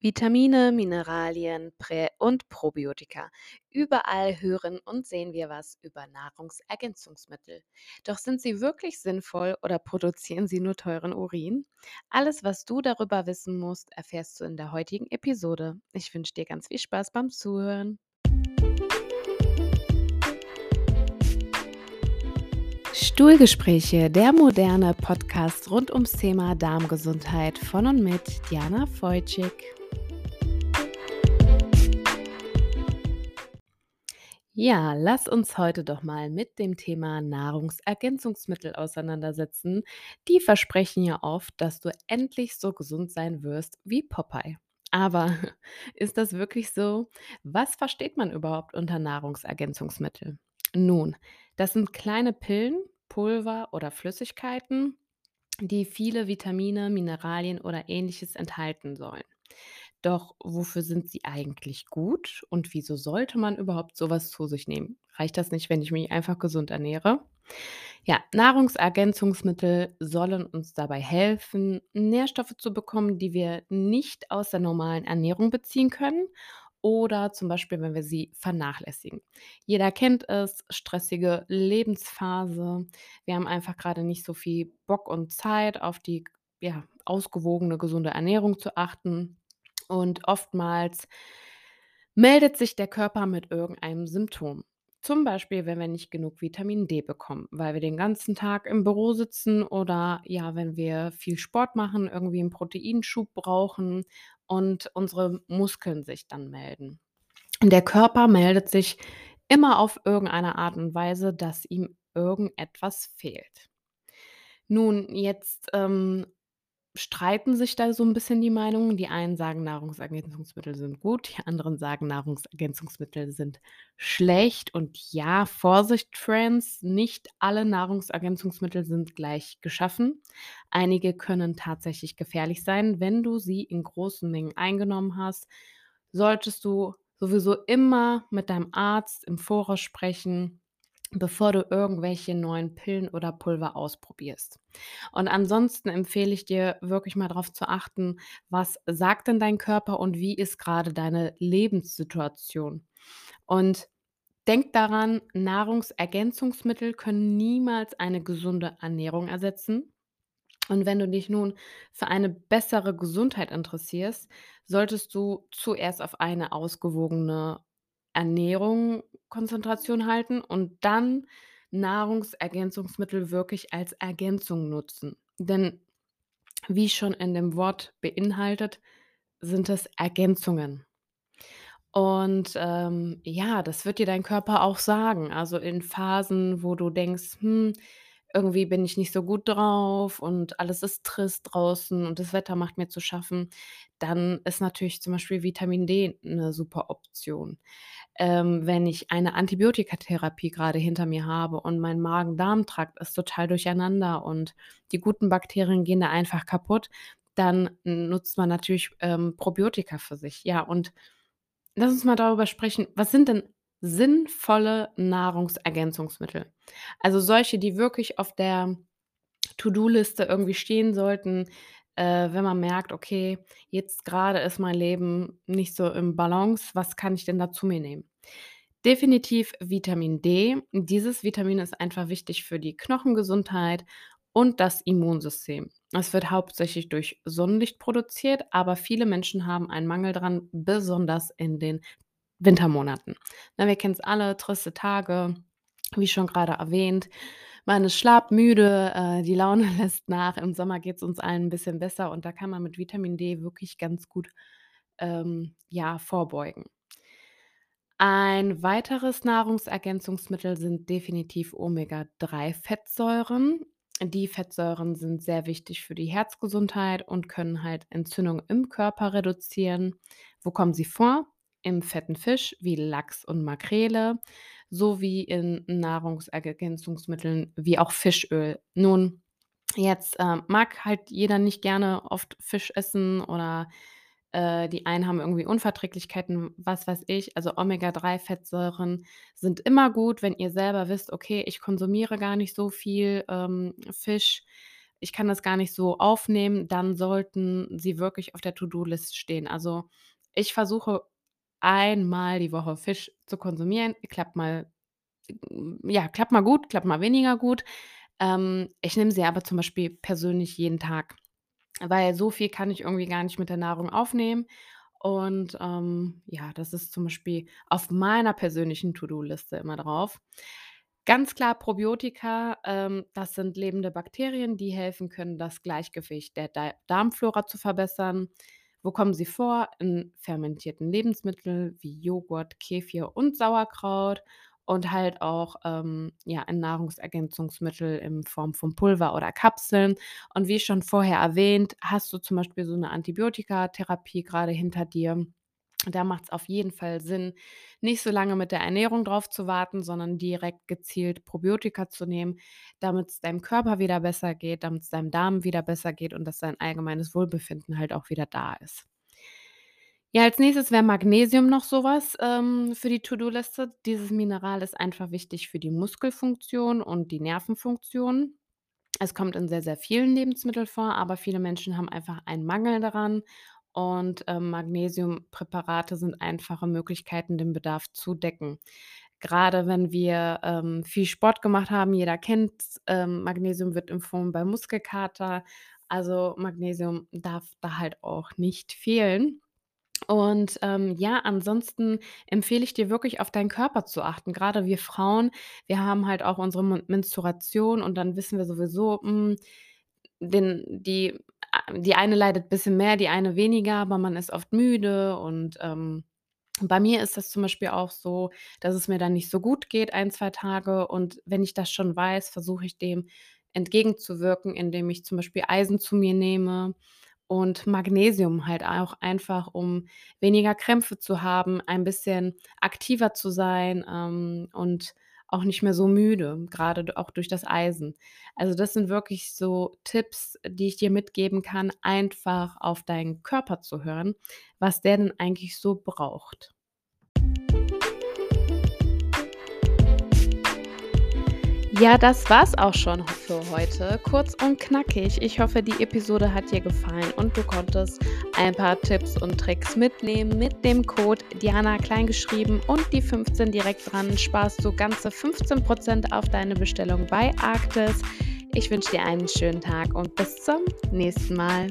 Vitamine, Mineralien Prä und Probiotika. Überall hören und sehen wir was über Nahrungsergänzungsmittel. Doch sind sie wirklich sinnvoll oder produzieren sie nur teuren Urin? Alles, was du darüber wissen musst, erfährst du in der heutigen Episode. Ich wünsche dir ganz viel Spaß beim Zuhören. Stuhlgespräche, der moderne Podcast rund ums Thema Darmgesundheit von und mit Diana Feutschig. Ja, lass uns heute doch mal mit dem Thema Nahrungsergänzungsmittel auseinandersetzen. Die versprechen ja oft, dass du endlich so gesund sein wirst wie Popeye. Aber ist das wirklich so? Was versteht man überhaupt unter Nahrungsergänzungsmittel? Nun, das sind kleine Pillen, Pulver oder Flüssigkeiten, die viele Vitamine, Mineralien oder ähnliches enthalten sollen. Doch wofür sind sie eigentlich gut und wieso sollte man überhaupt sowas zu sich nehmen? Reicht das nicht, wenn ich mich einfach gesund ernähre? Ja, Nahrungsergänzungsmittel sollen uns dabei helfen, Nährstoffe zu bekommen, die wir nicht aus der normalen Ernährung beziehen können oder zum Beispiel, wenn wir sie vernachlässigen. Jeder kennt es, stressige Lebensphase. Wir haben einfach gerade nicht so viel Bock und Zeit, auf die ja, ausgewogene, gesunde Ernährung zu achten. Und oftmals meldet sich der Körper mit irgendeinem Symptom. Zum Beispiel, wenn wir nicht genug Vitamin D bekommen, weil wir den ganzen Tag im Büro sitzen oder ja, wenn wir viel Sport machen, irgendwie einen Proteinschub brauchen und unsere Muskeln sich dann melden. Der Körper meldet sich immer auf irgendeine Art und Weise, dass ihm irgendetwas fehlt. Nun, jetzt ähm, streiten sich da so ein bisschen die Meinungen. Die einen sagen, Nahrungsergänzungsmittel sind gut, die anderen sagen, Nahrungsergänzungsmittel sind schlecht. Und ja, Vorsicht, Friends, nicht alle Nahrungsergänzungsmittel sind gleich geschaffen. Einige können tatsächlich gefährlich sein. Wenn du sie in großen Mengen eingenommen hast, solltest du sowieso immer mit deinem Arzt im Voraus sprechen bevor du irgendwelche neuen Pillen oder Pulver ausprobierst. Und ansonsten empfehle ich dir wirklich mal darauf zu achten, was sagt denn dein Körper und wie ist gerade deine Lebenssituation. Und denk daran, Nahrungsergänzungsmittel können niemals eine gesunde Ernährung ersetzen. Und wenn du dich nun für eine bessere Gesundheit interessierst, solltest du zuerst auf eine ausgewogene Ernährung Konzentration halten und dann Nahrungsergänzungsmittel wirklich als Ergänzung nutzen. Denn wie schon in dem Wort beinhaltet, sind es Ergänzungen. Und ähm, ja, das wird dir dein Körper auch sagen. Also in Phasen, wo du denkst, hm, irgendwie bin ich nicht so gut drauf und alles ist trist draußen und das Wetter macht mir zu schaffen, dann ist natürlich zum Beispiel Vitamin D eine super Option. Ähm, wenn ich eine Antibiotikatherapie gerade hinter mir habe und mein Magen-Darm-Trakt ist total durcheinander und die guten Bakterien gehen da einfach kaputt, dann nutzt man natürlich, ähm, Probiotika für sich. Ja, und lass uns mal darüber sprechen, was sind denn sinnvolle Nahrungsergänzungsmittel? Also solche, die wirklich auf der To-do-Liste irgendwie stehen sollten, äh, wenn man merkt: „Okay, jetzt gerade ist mein Leben nicht so im Balance. Was kann ich denn da zu mir nehmen?“ Definitiv Vitamin D. Dieses Vitamin ist einfach wichtig für die Knochengesundheit und das Immunsystem. Es wird hauptsächlich durch Sonnenlicht produziert, aber viele Menschen haben einen Mangel dran, besonders in den Wintermonaten. Na, wir kennen es alle, triste Tage, wie schon gerade erwähnt. Man ist schlafmüde, äh, die Laune lässt nach. Im Sommer geht es uns allen ein bisschen besser und da kann man mit Vitamin D wirklich ganz gut, ähm, ja, vorbeugen. Ein weiteres Nahrungsergänzungsmittel sind definitiv Omega-3-Fettsäuren. Die Fettsäuren sind sehr wichtig für die Herzgesundheit und können halt Entzündungen im Körper reduzieren. Wo kommen sie vor? Im fetten Fisch wie Lachs und Makrele sowie in Nahrungsergänzungsmitteln wie auch Fischöl. Nun, jetzt, ähm, mag halt jeder nicht gerne oft Fisch essen oder, äh, die einen haben irgendwie Unverträglichkeiten, was weiß ich. Also Omega-3-Fettsäuren sind immer gut, wenn ihr selber wisst: „Okay, ich konsumiere gar nicht so viel, ähm, Fisch.“ ich kann das gar nicht so aufnehmen, dann sollten sie wirklich auf der To-do-List stehen. Also, ich versuche einmal die Woche Fisch zu konsumieren. Klappt mal ja, klappt mal gut, klappt mal weniger gut. Ähm, ich nehme sie aber zum Beispiel persönlich jeden Tag, weil so viel kann ich irgendwie gar nicht mit der Nahrung aufnehmen. Und, ähm, ja, das ist zum Beispiel auf meiner persönlichen To-do-Liste immer drauf. Ganz klar Probiotika, ähm, das sind lebende Bakterien, die helfen können, das Gleichgewicht der Dei Darmflora zu verbessern. Wo kommen sie vor? In fermentierten Lebensmitteln wie Joghurt, Kefir und Sauerkraut und halt auch, ähm, ja, in Nahrungsergänzungsmittel in Form von Pulver oder Kapseln. Und wie schon vorher erwähnt, hast du zum Beispiel so 'ne Antibiotikatherapie grade hinter dir. Da macht's auf jeden Fall Sinn, nicht so lange mit der Ernährung drauf zu warten, sondern direkt gezielt Probiotika zu nehmen, damit's deinem Körper wieder besser geht, damit's deinem Darm wieder besser geht und dass dein allgemeines Wohlbefinden halt auch wieder da ist. Ja, als Nächstes wäre Magnesium noch so was, ähm, für die To-do-Liste. Dieses Mineral ist einfach wichtig für die Muskelfunktion und die Nervenfunktion. Es kommt in sehr, sehr vielen Lebensmitteln vor, aber viele Menschen haben einfach einen Mangel daran und, ähm, Magnesiumpräparate sind einfache Möglichkeiten, den Bedarf zu decken. Grade wenn wir, ähm, viel Sport gemacht haben, jeder kennt's, ähm, Magnesium wird empfohlen bei Muskelkater. Also, Magnesium darf da halt auch nicht fehlen. Und, ähm, ja, ansonsten empfehle ich dir wirklich auf deinen Körper zu achten. Grade wir Frauen, wir haben halt auch unsere Men Menstruation und dann wissen wir sowieso, hm, den die die eine leidet bisschen mehr, die eine weniger, aber man ist oft müde und, ähm, bei mir ist das zum Beispiel auch so, dass es mir dann nicht so gut geht, 1, 2 Tage. Und wenn ich das schon weiß, versuche ich dem entgegenzuwirken, indem ich zum Beispiel Eisen zu mir nehme und Magnesium halt auch einfach, um weniger Krämpfe zu haben, ein bisschen aktiver zu sein, ähm, und auch nicht mehr so müde, grade d auch durch das Eisen. Also, das sind wirklich so Tipps, die ich dir mitgeben kann, einfach auf deinen Körper zu hören, was der denn eigentlich so braucht. Ja, das war's auch schon für heute. Kurz und knackig. Ich hoffe, die Episode hat dir gefallen und du konntest ein paar Tipps und Tricks mitnehmen. Mit dem Code Diana kleingeschrieben und die 15 direkt dran sparst du ganze 15 % auf deine Bestellung bei Arktis. Ich wünsche dir einen schönen Tag und bis zum nächsten Mal.